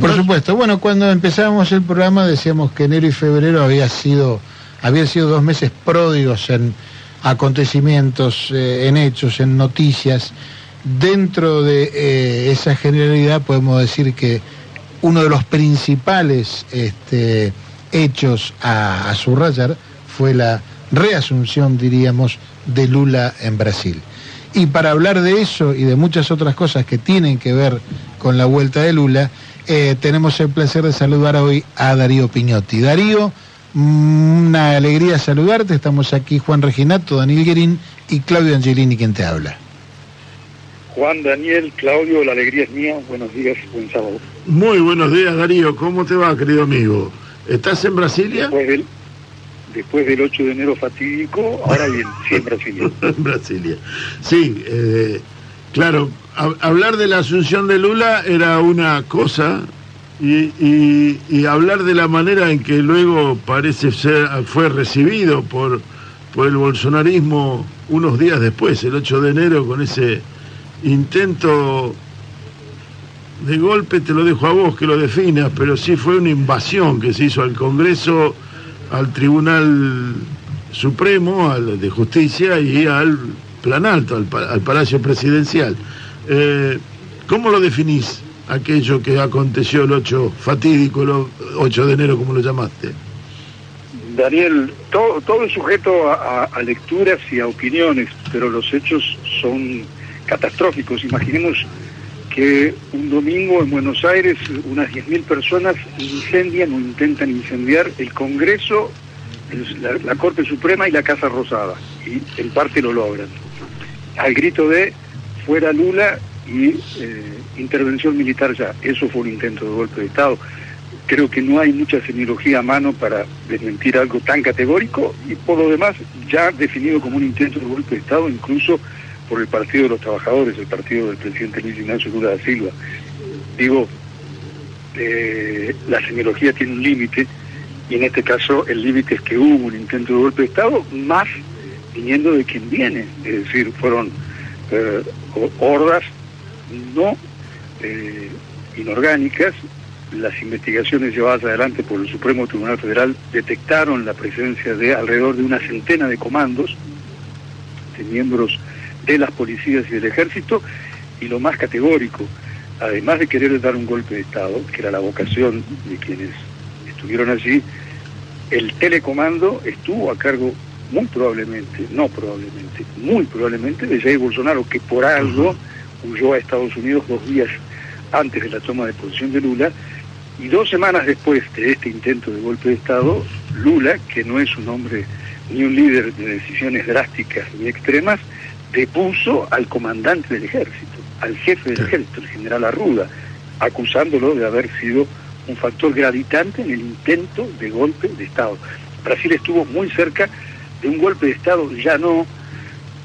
Por supuesto. Bueno, cuando empezábamos el programa decíamos que enero y febrero había sido, habían sido dos meses pródigos en acontecimientos, eh, en hechos, en noticias. Dentro de eh, esa generalidad podemos decir que uno de los principales este, hechos a, a subrayar fue la reasunción, diríamos, de Lula en Brasil. Y para hablar de eso y de muchas otras cosas que tienen que ver con la vuelta de Lula, eh, tenemos el placer de saludar hoy a Darío Piñotti. Darío, mm, una alegría saludarte. Estamos aquí Juan Reginato, Daniel Guerín y Claudio Angelini, quien te habla. Juan, Daniel, Claudio, la alegría es mía. Buenos días, buen sábado. Muy buenos días, Darío. ¿Cómo te va, querido amigo? ¿Estás en Brasilia? después del 8 de enero fatídico, ahora bien, sí en Brasilia. en Brasilia. Sí, eh, claro, hablar de la asunción de Lula era una cosa y, hablar de la manera en que luego parece ser, fue recibido por, por el bolsonarismo unos días después, el 8 de enero, con ese intento de golpe, te lo dejo a vos que lo definas, pero sí fue una invasión que se hizo al Congreso al Tribunal Supremo al de Justicia y al Plan Alto, al, Palacio Presidencial. Eh, ¿Cómo lo definís aquello que aconteció el 8 fatídico, el 8 de enero, como lo llamaste? Daniel, todo, todo es sujeto a, lecturas y a opiniones, pero los hechos son catastróficos. Imaginemos que un domingo en Buenos Aires unas 10.000 personas incendian o intentan incendiar el Congreso, la, Corte Suprema y la Casa Rosada, y en parte lo logran. Al grito de fuera Lula y eh, intervención militar ya, eso fue un intento de golpe de Estado. Creo que no hay mucha semiología a mano para desmentir algo tan categórico y por lo demás ya definido como un intento de golpe de Estado, incluso por el Partido de los Trabajadores, el partido del presidente Luis Ignacio Lula da Silva. Digo, eh, la semiología tiene un límite y en este caso el límite es que hubo un intento de golpe de Estado, más viniendo de quien viene, es decir, fueron eh, hordas no eh, inorgánicas, las investigaciones llevadas adelante por el Supremo Tribunal Federal detectaron la presencia de alrededor de una centena de comandos, de miembros de las policías y del ejército, y lo más categórico, además de querer dar un golpe de Estado, que era la vocación de quienes estuvieron allí, el telecomando estuvo a cargo muy probablemente, no probablemente, muy probablemente de Jair Bolsonaro, que por algo huyó a Estados Unidos dos días antes de la toma de posición de Lula, y dos semanas después de este intento de golpe de Estado, Lula, que no es un hombre ni un líder de decisiones drásticas ni extremas, depuso al comandante del ejército, al jefe del ejército, el general Arruda, acusándolo de haber sido un factor gravitante en el intento de golpe de Estado. Brasil estuvo muy cerca de un golpe de Estado, ya no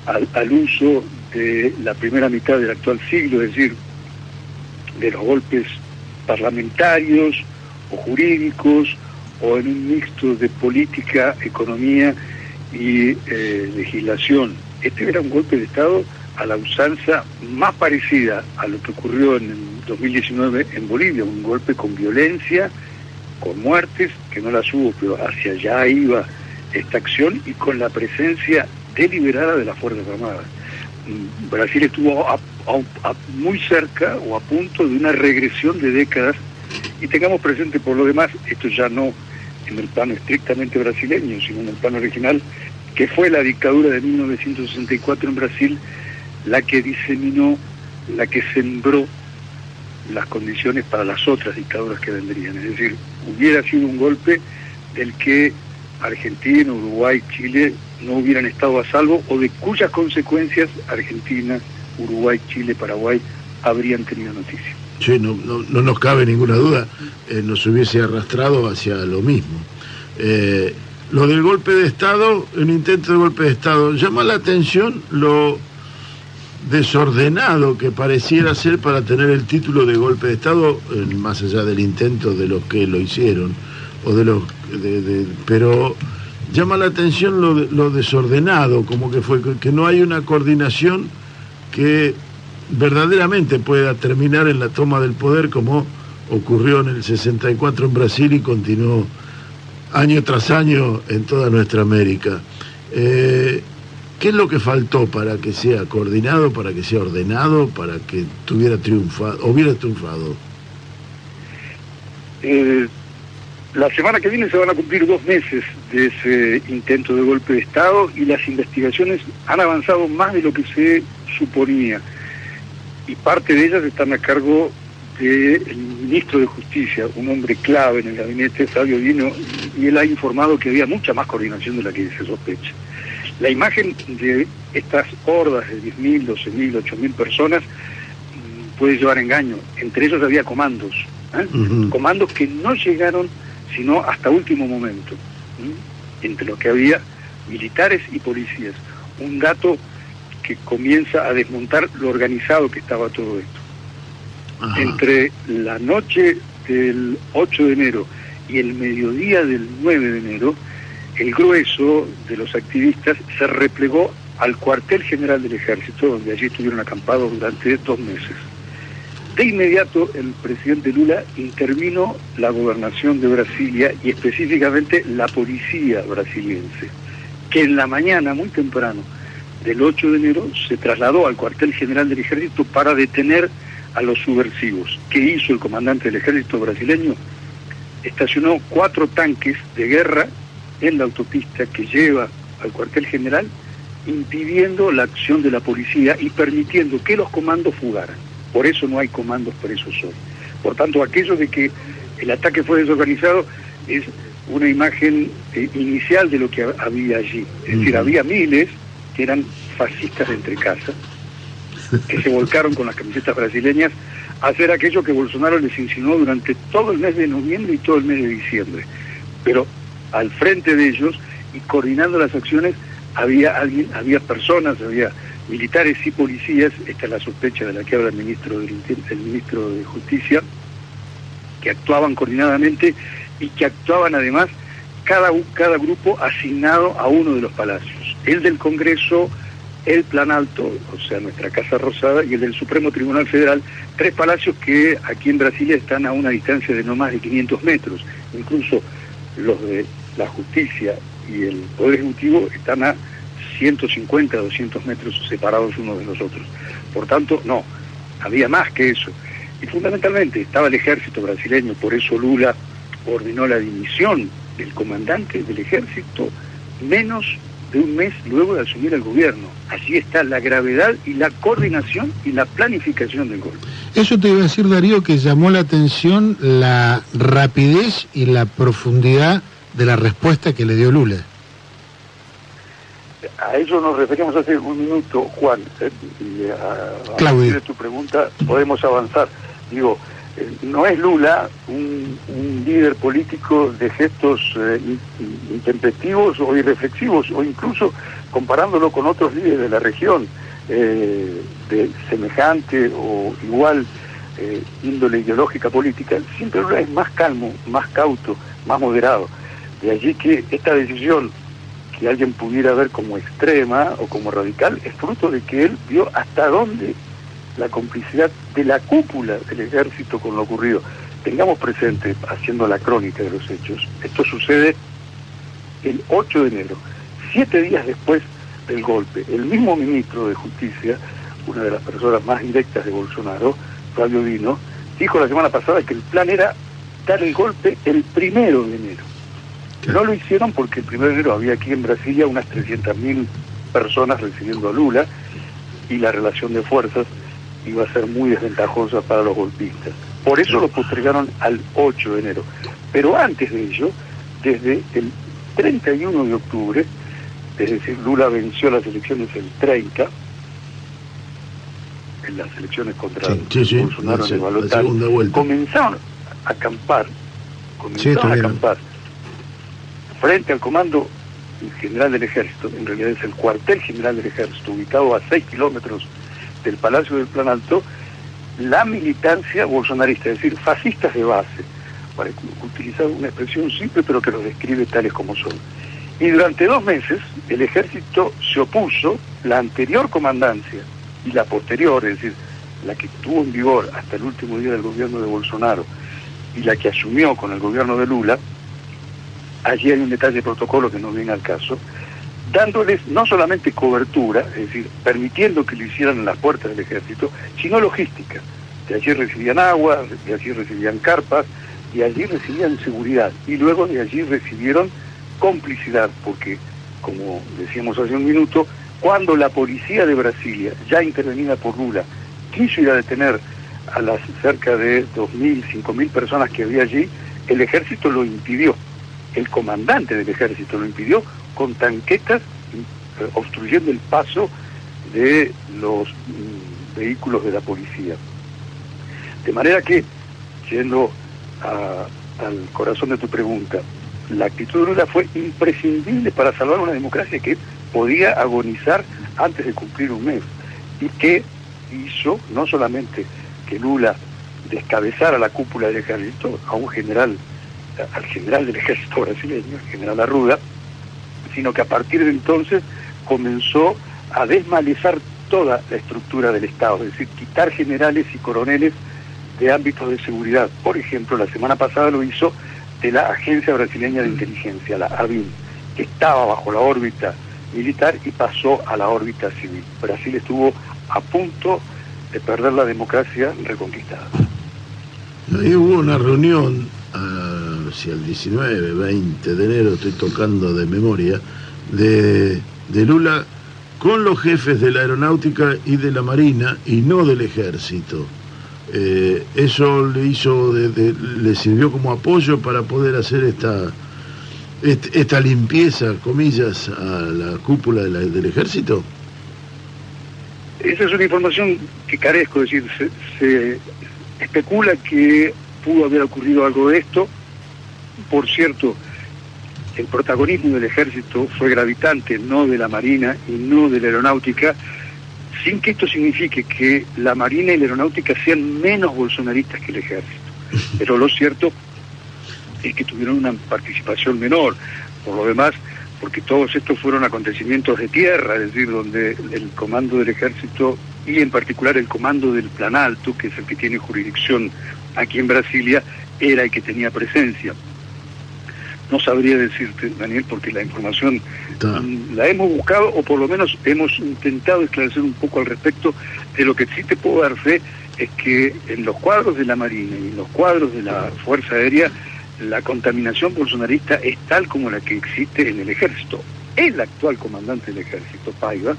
al, uso de la primera mitad del actual siglo, es decir, de los golpes parlamentarios o jurídicos o en un mixto de política, economía y eh, legislación. Este era un golpe de Estado a la usanza más parecida a lo que ocurrió en el 2019 en Bolivia, un golpe con violencia, con muertes, que no las hubo, pero hacia allá iba esta acción y con la presencia deliberada de las Fuerzas Armadas. Mm, Brasil estuvo muy cerca o a punto de una regresión de décadas y tengamos presente por lo demás, esto ya no en el plano estrictamente brasileño, sino en el plano regional, que fue la dictadura de 1964 en Brasil la que diseminó, la que sembró las condiciones para las otras dictaduras que vendrían. Es decir, hubiera sido un golpe del que Argentina, Uruguay, Chile no hubieran estado a salvo o de cuyas consecuencias Argentina, Uruguay, Chile, Paraguay habrían tenido noticia. Sí, no, no, nos cabe ninguna duda, eh, nos hubiese arrastrado hacia lo mismo. Eh, lo del golpe de Estado, el intento de golpe de Estado, llama la atención lo desordenado que pareciera ser para tener el título de golpe de Estado, más allá del intento de los que lo hicieron, o de los, pero llama la atención lo, lo desordenado, como que fue, que no hay una coordinación que verdaderamente pueda terminar en la toma del poder como ocurrió en el 64 en Brasil y continuó año tras año en toda nuestra América. Eh, ¿Qué es lo que faltó para que sea coordinado, para que sea ordenado, para que tuviera triunfado, hubiera triunfado? Eh, la semana que viene se van a cumplir dos meses de ese intento de golpe de Estado y las investigaciones han avanzado más de lo que se suponía. Y parte de ellas están a cargo del ministro de Justicia, un hombre clave en el gabinete, Fabio Dino, y él ha informado que había mucha más coordinación de la que se sospecha. La imagen de estas hordas de 10.000, 12.000, 8.000 personas mm, puede llevar engaño. Entre ellos había comandos, ¿eh? comandos que no llegaron sino hasta último momento, entre los que había militares y policías. Un dato que comienza a desmontar lo organizado que estaba todo esto. Entre la noche del 8 de enero y el mediodía del 9 de enero, el grueso de los activistas se replegó al cuartel general del ejército, donde allí estuvieron acampados durante dos meses. De inmediato el presidente Lula intervino la gobernación de Brasilia y específicamente la policía brasiliense, que en la mañana, muy temprano, del 8 de enero, se trasladó al cuartel general del ejército para detener a los subversivos. ¿Qué hizo el comandante del ejército brasileño? Estacionó cuatro tanques de guerra en la autopista que lleva al cuartel general, impidiendo la acción de la policía y permitiendo que los comandos fugaran. Por eso no hay comandos presos hoy. Por tanto, aquello de que el ataque fue desorganizado es una imagen eh, inicial de lo que había allí. Es decir, había miles que eran fascistas de entre casa, que se volcaron con las camisetas brasileñas a hacer aquello que Bolsonaro les insinuó durante todo el mes de noviembre y todo el mes de diciembre. Pero al frente de ellos y coordinando las acciones había alguien, había personas, había militares y policías, esta es la sospecha de la que habla el ministro, del, el ministro de Justicia, que actuaban coordinadamente y que actuaban además cada, cada grupo asignado a uno de los palacios. El del Congreso, el Plan Alto, o sea, nuestra Casa Rosada, y el del Supremo Tribunal Federal, tres palacios que aquí en Brasilia están a una distancia de no más de 500 metros. Incluso los de la justicia y el Poder Ejecutivo están a 150, 200 metros separados unos de los otros. Por tanto, no, había más que eso. Y fundamentalmente estaba el ejército brasileño, por eso Lula ordenó la dimisión del comandante del ejército menos de un mes luego de asumir el gobierno. Allí está la gravedad y la coordinación y la planificación del golpe. Eso te iba a decir, Darío, que llamó la atención la rapidez y la profundidad de la respuesta que le dio Lula. A eso nos referimos hace un minuto, Juan. Eh, y a, partir de tu pregunta podemos avanzar. Digo, eh, no es Lula un, líder político de gestos eh, intempestivos o irreflexivos, o incluso comparándolo con otros líderes de la región, de semejante o igual índole ideológica política, siempre Lula es más calmo, más cauto, más moderado. De allí que esta decisión que alguien pudiera ver como extrema o como radical es fruto de que él vio hasta dónde la complicidad de la cúpula del ejército con lo ocurrido. Tengamos presente, haciendo la crónica de los hechos, esto sucede el 8 de enero, siete días después del golpe. El mismo ministro de Justicia, una de las personas más directas de Bolsonaro, Fabio Dino, dijo la semana pasada que el plan era dar el golpe el primero de enero. No lo hicieron porque el 1 de enero había aquí en Brasilia unas 300.000 personas recibiendo a Lula y la relación de fuerzas iba a ser muy desventajosa para los golpistas. Por eso lo postergaron al 8 de enero. Pero antes de ello, desde el 31 de octubre, es decir, Lula venció las elecciones el 30, en las elecciones contra Bolsonaro en el comenzaron a acampar, comenzaron a acampar frente al comando general del ejército, en realidad es el cuartel general del ejército, ubicado a 6 kilómetros del Palacio del Plan Alto, la militancia bolsonarista, es decir, fascistas de base, para utilizar una expresión simple pero que los describe tales como son. Y durante dos meses el ejército se opuso, la anterior comandancia y la posterior, es decir, la que estuvo en vigor hasta el último día del gobierno de Bolsonaro, y la que asumió con el gobierno de Lula, allí hay un detalle de protocolo que no viene al caso, dándoles no solamente cobertura, es decir, permitiendo que lo hicieran en las puertas del ejército, sino logística. De allí recibían agua, de allí recibían carpas, y allí recibían seguridad. Y luego de allí recibieron complicidad, porque, como decíamos hace un minuto, cuando la policía de Brasilia, ya intervenida por Lula, quiso ir a detener a las cerca de 2.000, 5.000 personas que había allí, el ejército lo impidió. El comandante del ejército lo impidió con tanquetas eh, obstruyendo el paso de los mm, vehículos de la policía. De manera que, yendo al corazón de tu pregunta, la actitud de Lula fue imprescindible para salvar una democracia que podía agonizar antes de cumplir un mes y que hizo no solamente que Lula descabezara la cúpula del ejército a un general, al general del ejército brasileño, el general Arruda, sino que a partir de entonces comenzó a desmalezar toda la estructura del Estado, es decir, quitar generales y coroneles de ámbitos de seguridad. Por ejemplo, la semana pasada lo hizo de la Agencia Brasileña de Inteligencia, la ABIN, que estaba bajo la órbita militar y pasó a la órbita civil. Brasil estuvo a punto de perder la democracia reconquistada. Ahí hubo una reunión hacia el 19, 20 de enero, estoy tocando de memoria, de, de Lula con los jefes de la aeronáutica y de la marina y no del ejército. Eh, eso le hizo, le sirvió como apoyo para poder hacer esta, esta limpieza, comillas, a la cúpula del ejército. Esa es una información que carezco, es decir, se, especula que pudo haber ocurrido algo de esto. Por cierto, el protagonismo del ejército fue gravitante, no de la Marina y no de la aeronáutica, sin que esto signifique que la Marina y la Aeronáutica sean menos bolsonaristas que el Ejército. Pero lo cierto es que tuvieron una participación menor. Por lo demás, porque todos estos fueron acontecimientos de tierra, es decir, donde el comando del ejército y en particular el comando del Plan Alto, que es el que tiene jurisdicción aquí en Brasilia, era el que tenía presencia. No sabría decirte, Daniel, porque la información la hemos buscado o por lo menos hemos intentado esclarecer un poco al respecto de lo que sí te puedo dar fe es que en los cuadros de la Marina y en los cuadros de la Fuerza Aérea la contaminación bolsonarista es tal como la que existe en el ejército. El actual comandante del ejército, Paiva,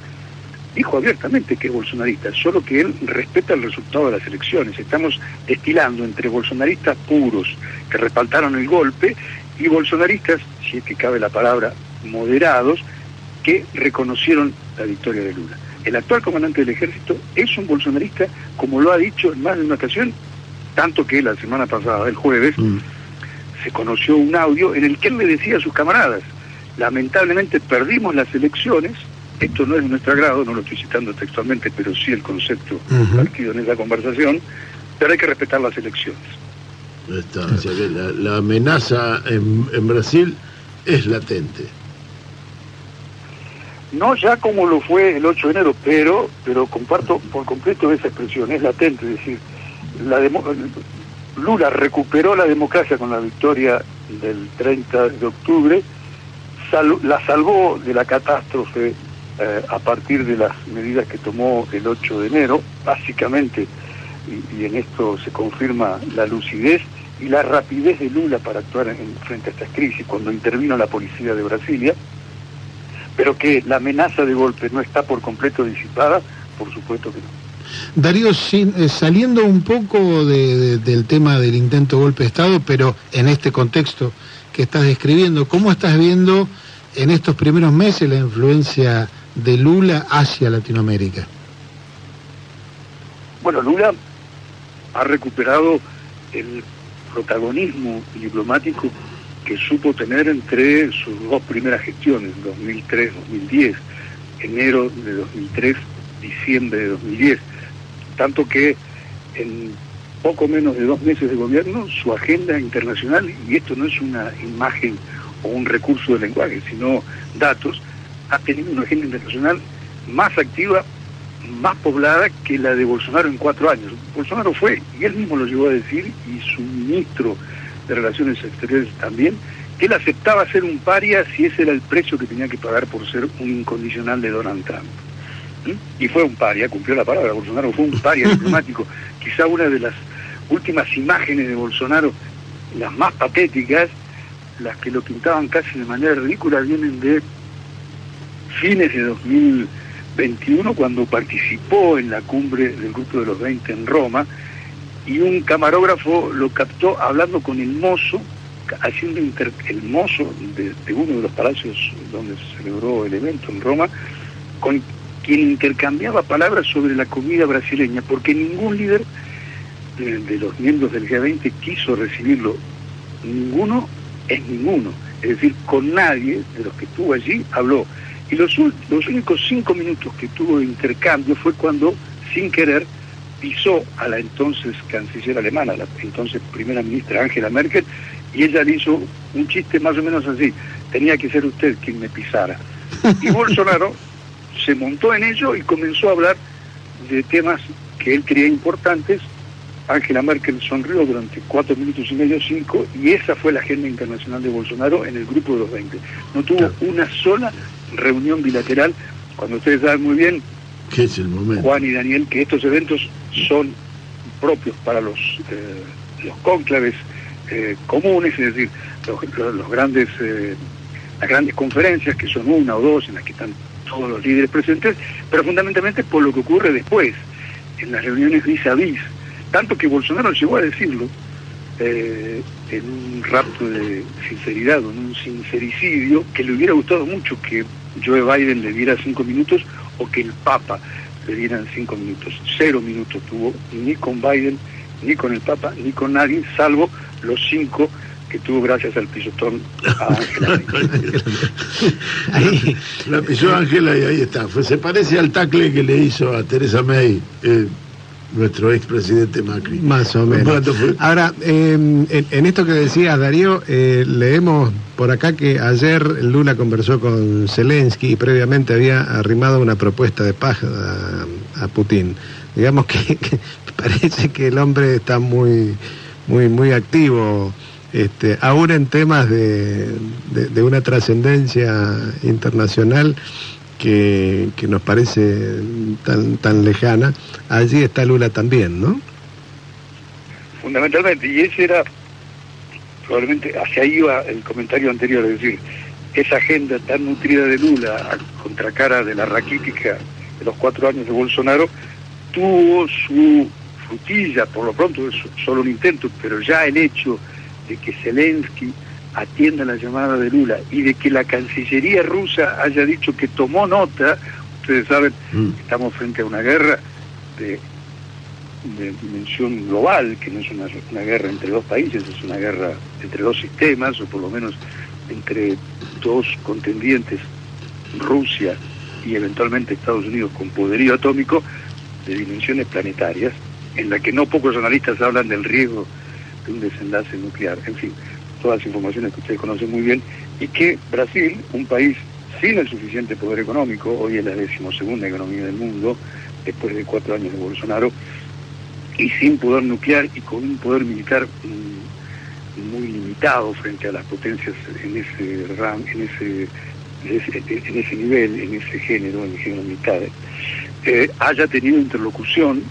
dijo abiertamente que es bolsonarista, solo que él respeta el resultado de las elecciones. Estamos destilando entre bolsonaristas puros que respaldaron el golpe y bolsonaristas, si es que cabe la palabra, moderados, que reconocieron la victoria de Lula. El actual comandante del ejército es un bolsonarista, como lo ha dicho en más de una ocasión, tanto que la semana pasada, el jueves, mm. se conoció un audio en el que él le decía a sus camaradas, lamentablemente perdimos las elecciones, esto no es de nuestro agrado, no lo estoy citando textualmente, pero sí el concepto partido en esa conversación, pero hay que respetar las elecciones. La, amenaza en Brasil es latente. No ya como lo fue el 8 de enero, pero, pero comparto por completo esa expresión, es latente, es decir, la Lula recuperó la democracia con la victoria del 30 de octubre, la salvó de la catástrofe eh, a partir de las medidas que tomó el 8 de enero, básicamente, y, en esto se confirma la lucidez y la rapidez de Lula para actuar en, frente a estas crisis, cuando intervino la policía de Brasilia, pero que la amenaza de golpe no está por completo disipada, por supuesto que no. Darío, eh, saliendo un poco del tema del intento de golpe de Estado, pero en este contexto que estás describiendo, ¿cómo estás viendo en estos primeros meses la influencia de Lula hacia Latinoamérica? Bueno, Lula ha recuperado el protagonismo diplomático que supo tener entre sus dos primeras gestiones, 2003-2010, enero de 2003, diciembre de 2010. Tanto que en poco menos de dos meses de gobierno, su agenda internacional, y esto no es una imagen o un recurso de lenguaje, sino datos, ha tenido una agenda internacional más activa más poblada que la de Bolsonaro en cuatro años. Bolsonaro fue, y él mismo lo llegó a decir, y su ministro de Relaciones Exteriores también, que él aceptaba ser un paria si ese era el precio que tenía que pagar por ser un incondicional de Donald Trump. ¿Mm? Y fue un paria, cumplió la palabra, Bolsonaro fue un paria diplomático. Quizá una de las últimas imágenes de Bolsonaro, las más patéticas, las que lo pintaban casi de manera ridícula, vienen de fines de 2021, cuando participó en la cumbre del Grupo de los 20 en Roma, y un camarógrafo lo captó hablando con el mozo, haciendo el mozo de, uno de los palacios donde se celebró el evento en Roma, con quien intercambiaba palabras sobre la comida brasileña, porque ningún líder de, de los miembros del G20 quiso recibirlo. Ninguno es ninguno. Es decir, con nadie de los que estuvo allí habló. Y los, los únicos cinco minutos que tuvo de intercambio fue cuando, sin querer, pisó a la entonces canciller alemana, la entonces primera ministra Angela Merkel, y ella le hizo un chiste más o menos así, tenía que ser usted quien me pisara. Y Bolsonaro se montó en ello y comenzó a hablar de temas que él creía importantes. Angela Merkel sonrió durante cuatro minutos y medio, cinco, y esa fue la agenda internacional de Bolsonaro en el grupo de los 20. No tuvo una sola reunión bilateral, cuando ustedes saben muy bien, es el momento? Juan y Daniel, que estos eventos son propios para los, eh, los cónclaves eh, comunes, es decir, los, grandes, eh, las grandes conferencias, que son una o dos, en las que están todos los líderes presentes, pero fundamentalmente por lo que ocurre después, en las reuniones vis a vis. Tanto que Bolsonaro llegó a decirlo en un rapto de sinceridad, en un sincericidio, que le hubiera gustado mucho que Joe Biden le diera cinco minutos o que el Papa le dieran cinco minutos. Cero minutos tuvo ni con Biden, ni con el Papa, ni con nadie, salvo los cinco que tuvo gracias al pisotón a Ángela. La pisó Ángela y ahí está. se parece al tacle que le hizo a Teresa May. Eh, nuestro expresidente Macri. Más o menos. Ahora, em, en, esto que decías, Darío, eh, leemos por acá que ayer Lula conversó con Zelensky y previamente había arrimado una propuesta de paz a, Putin. Digamos que, parece que el hombre está muy, muy, muy activo. Este, aún en temas de una trascendencia internacional que, nos parece tan, tan lejana, allí está Lula también, ¿no? Fundamentalmente, y ese era, probablemente hacia ahí iba el comentario anterior, es decir, esa agenda tan nutrida de Lula a contracara de la raquítica de los cuatro años de Bolsonaro, tuvo su frutilla, por lo pronto es solo un intento, pero ya el hecho de que Zelensky atienda la llamada de Lula y de que la Cancillería rusa haya dicho que tomó nota, ustedes saben, mm. estamos frente a una guerra de, dimensión global, que no es una, una, guerra entre dos países, es una guerra entre dos sistemas, o por lo menos entre dos contendientes, Rusia y eventualmente Estados Unidos con poderío atómico, de dimensiones planetarias, en la que no pocos analistas hablan del riesgo de un desenlace nuclear. En fin, todas las informaciones que ustedes conocen muy bien, y que Brasil, un país sin el suficiente poder económico, hoy es la decimosegunda economía del mundo, después de cuatro años de Bolsonaro, y sin poder nuclear y con un poder militar mm, muy limitado frente a las potencias en ese en ese, en ese, nivel, en ese género, en el género militar, eh, haya tenido interlocución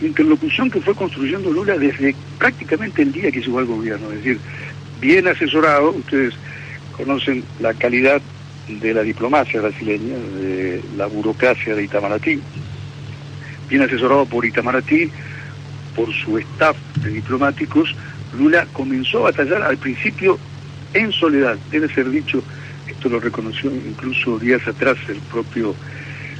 interlocución que fue construyendo Lula desde prácticamente el día que llegó al gobierno, es decir, bien asesorado, ustedes conocen la calidad de la diplomacia brasileña, de la burocracia de Itamaraty, bien asesorado por Itamaraty, por su staff de diplomáticos, Lula comenzó a batallar al principio en soledad, debe ser dicho, esto lo reconoció incluso días atrás el propio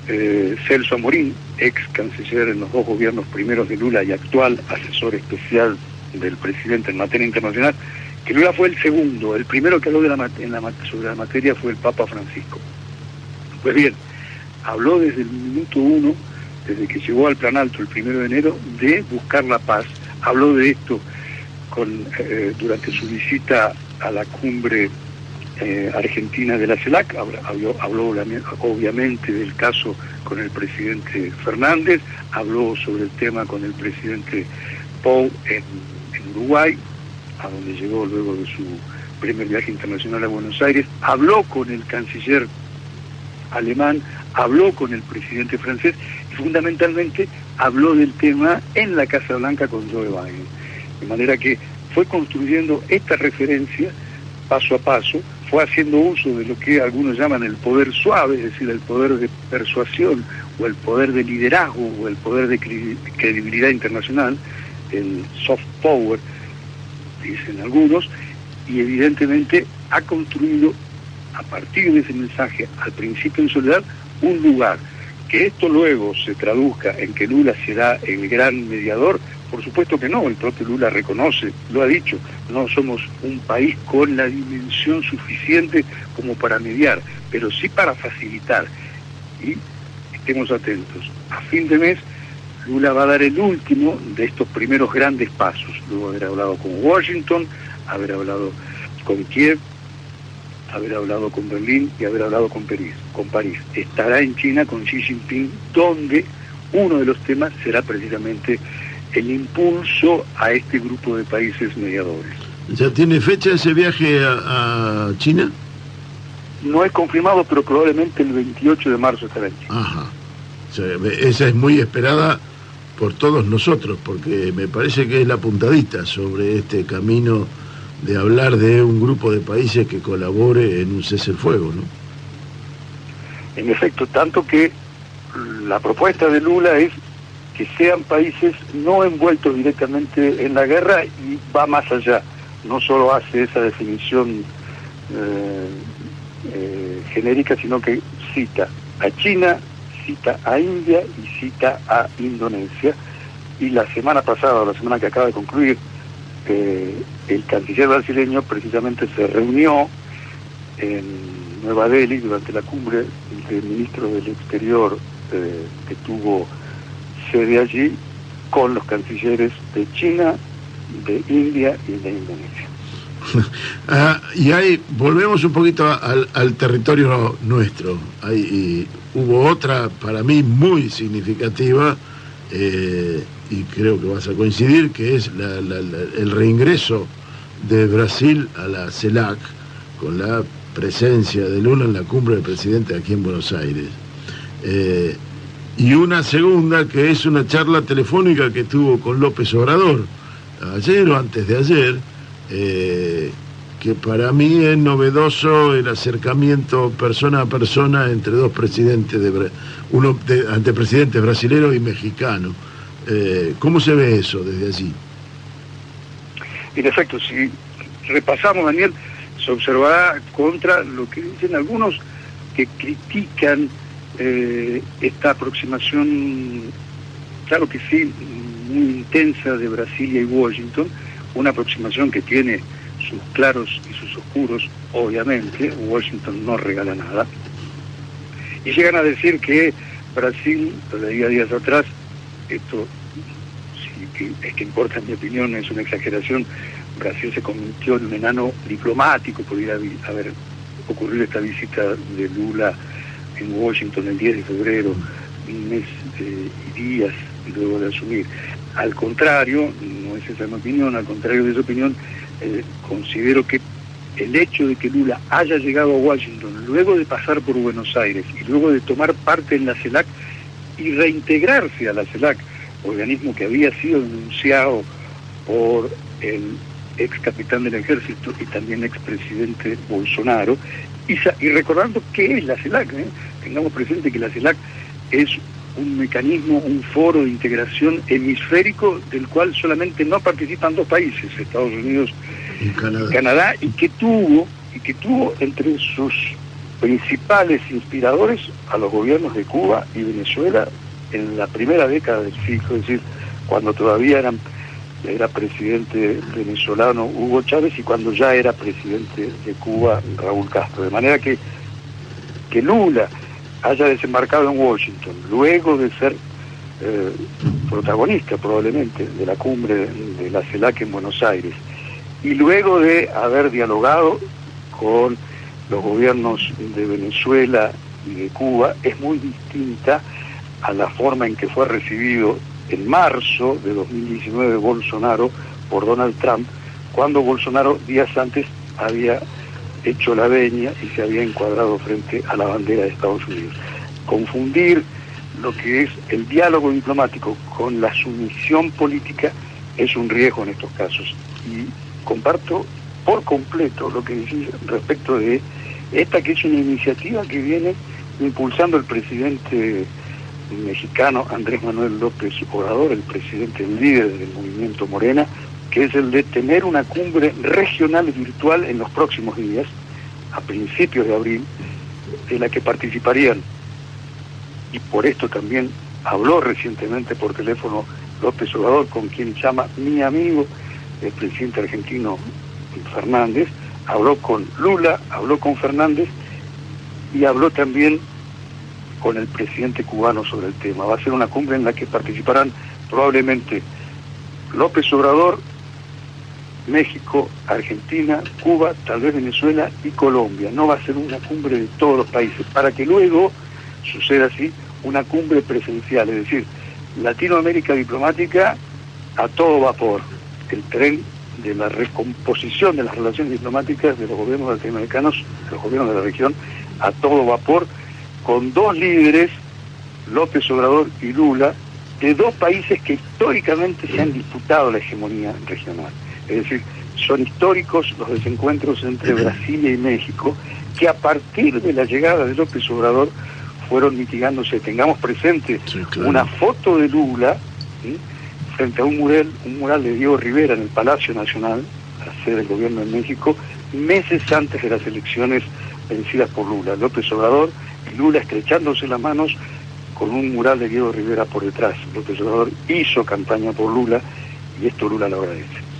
eh, Celso Amorín, ex canciller en los dos gobiernos primeros de Lula y actual asesor especial del presidente en materia internacional, que Lula fue el segundo, el primero que habló de la, en la, sobre la materia fue el Papa Francisco. Pues bien, habló desde el minuto uno, desde que llegó al plan alto el primero de enero, de buscar la paz. Habló de esto con, eh, durante su visita a la cumbre eh, argentina de la CELAC, habló, habló, obviamente del caso con el presidente Fernández, habló sobre el tema con el presidente Pou en, Uruguay, a donde llegó luego de su primer viaje internacional a Buenos Aires, habló con el canciller alemán, habló con el presidente francés y fundamentalmente habló del tema en la Casa Blanca con Joe Biden. De manera que fue construyendo esta referencia paso a paso, fue haciendo uso de lo que algunos llaman el poder suave, es decir, el poder de persuasión o el poder de liderazgo o el poder de credibilidad internacional, el soft power, dicen algunos, y evidentemente ha construido a partir de ese mensaje al principio en soledad un lugar. Que esto luego se traduzca en que Lula será el gran mediador, por supuesto que no, el propio Lula reconoce, lo ha dicho, no somos un país con la dimensión suficiente como para mediar, pero sí para facilitar. Y estemos atentos, a fin de mes Lula va a dar el último de estos primeros grandes pasos, luego haber hablado con Washington, haber hablado con Kiev, haber hablado con Berlín y haber hablado con París. Con París. Estará en China con Xi Jinping, donde uno de los temas será precisamente el impulso a este grupo de países mediadores. ¿Ya tiene fecha ese viaje a, China? No es confirmado, pero probablemente el 28 de marzo estará en China. Ajá. esa es muy esperada por todos nosotros, porque me parece que es la puntadita sobre este camino de hablar de un grupo de países que colabore en un cese el fuego, ¿no? En efecto, tanto que la propuesta de Lula es que sean países no envueltos directamente en la guerra y va más allá. No solo hace esa definición eh, eh, genérica, sino que cita a China, cita a India y cita a Indonesia. Y la semana pasada, la semana que acaba de concluir, eh, el canciller brasileño precisamente se reunió en Nueva Delhi durante la cumbre del ministro del Exterior que tuvo de allí con los cancilleres de China, de India y de Indonesia. Ah, y ahí volvemos un poquito al, territorio nuestro. Ahí, hubo otra para mí muy significativa eh, y creo que vas a coincidir que es el reingreso de Brasil a la CELAC con la presencia de Lula en la cumbre del presidente aquí en Buenos Aires. Eh, y una segunda que es una charla telefónica que tuvo con López Obrador ayer o antes de ayer, eh, que para mí es novedoso el acercamiento persona a persona entre dos presidentes, de, uno ante presidentes brasileños y mexicanos. Eh, ¿Cómo se ve eso desde allí? En efecto, si repasamos, Daniel, se observará contra lo que dicen algunos que critican eh, esta aproximación, claro que sí, muy intensa de Brasilia y Washington, una aproximación que tiene sus claros y sus oscuros, obviamente, Washington no regala nada, y llegan a decir que Brasil, lo leía días atrás, esto sí es que importa en mi opinión, es una exageración, Brasil se convirtió en un enano diplomático por ir a ver ocurrir esta visita de Lula en Washington el 10 de febrero, un mes eh, y días luego de asumir. Al contrario, no es esa mi opinión, al contrario de esa opinión, eh, considero que el hecho de que Lula haya llegado a Washington luego de pasar por Buenos Aires y luego de tomar parte en la CELAC y reintegrarse a la CELAC, organismo que había sido denunciado por el ex capitán del ejército y también ex presidente Bolsonaro, y, recordando qué es la CELAC, ¿eh? tengamos presente que la CELAC es un mecanismo, un foro de integración hemisférico del cual solamente no participan dos países, Estados Unidos y Canadá. y que tuvo, y que tuvo entre sus principales inspiradores a los gobiernos de Cuba y Venezuela en la primera década del siglo, es decir, cuando todavía eran era presidente venezolano Hugo Chávez y cuando ya era presidente de Cuba Raúl Castro. De manera que, que Lula haya desembarcado en Washington, luego de ser eh, protagonista probablemente de la cumbre de la CELAC en Buenos Aires, y luego de haber dialogado con los gobiernos de Venezuela y de Cuba es muy distinta a la forma en que fue recibido en marzo de 2019 Bolsonaro por Donald Trump, cuando Bolsonaro días antes había hecho la veña y se había encuadrado frente a la bandera de Estados Unidos. Confundir lo que es el diálogo diplomático con la sumisión política es un riesgo en estos casos. Y comparto por completo lo que decís respecto de esta que es una iniciativa que viene impulsando el presidente mexicano Andrés Manuel López Obrador, el presidente líder del movimiento Morena, que es el de tener una cumbre regional virtual en los próximos días, a principios de abril, en la que participarían, y por esto también habló recientemente por teléfono López Obrador, con quien llama mi amigo, el presidente argentino Fernández, habló con Lula, habló con Fernández y habló también con el presidente cubano sobre el tema. Va a ser una cumbre en la que participarán probablemente López Obrador, México, Argentina, Cuba, tal vez Venezuela y Colombia. No va a ser una cumbre de todos los países, para que luego suceda así una cumbre presencial, es decir, Latinoamérica diplomática a todo vapor. El tren de la recomposición de las relaciones diplomáticas de los gobiernos latinoamericanos, de los gobiernos de la región, a todo vapor, con dos líderes, López Obrador y Lula, de dos países que históricamente se han disputado la hegemonía regional. Es decir, son históricos los desencuentros entre Brasil y México, que a partir de la llegada de López Obrador fueron mitigándose. Tengamos presente una foto de Lula frente a un mural, un mural de Diego Rivera en el Palacio Nacional, la sede del gobierno de México, meses antes de las elecciones vencidas por Lula. López Obrador y Lula estrechándose las manos con un mural de Diego Rivera por detrás. López Obrador hizo campaña por Lula y esto Lula lo agradece.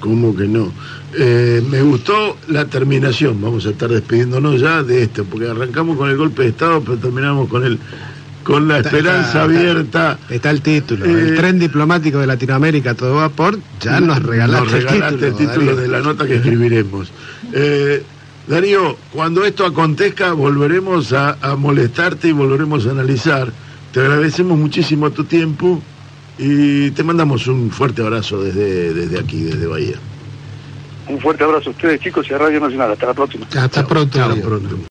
¿Cómo que no? Eh, me gustó la terminación, vamos a estar despidiéndonos ya de esto, porque arrancamos con el golpe de Estado, pero terminamos con el con la esperanza abierta. Está el título, el eh, tren diplomático de Latinoamérica todo vapor, ya nos regalaste, el título, de la nota que escribiremos. Eh, Darío, cuando esto acontezca volveremos a, a molestarte y volveremos a analizar. Te agradecemos muchísimo tu tiempo y te mandamos un fuerte abrazo desde, desde aquí, desde Bahía. Un fuerte abrazo a ustedes, chicos, y a Radio Nacional. Hasta la próxima. Hasta pronto.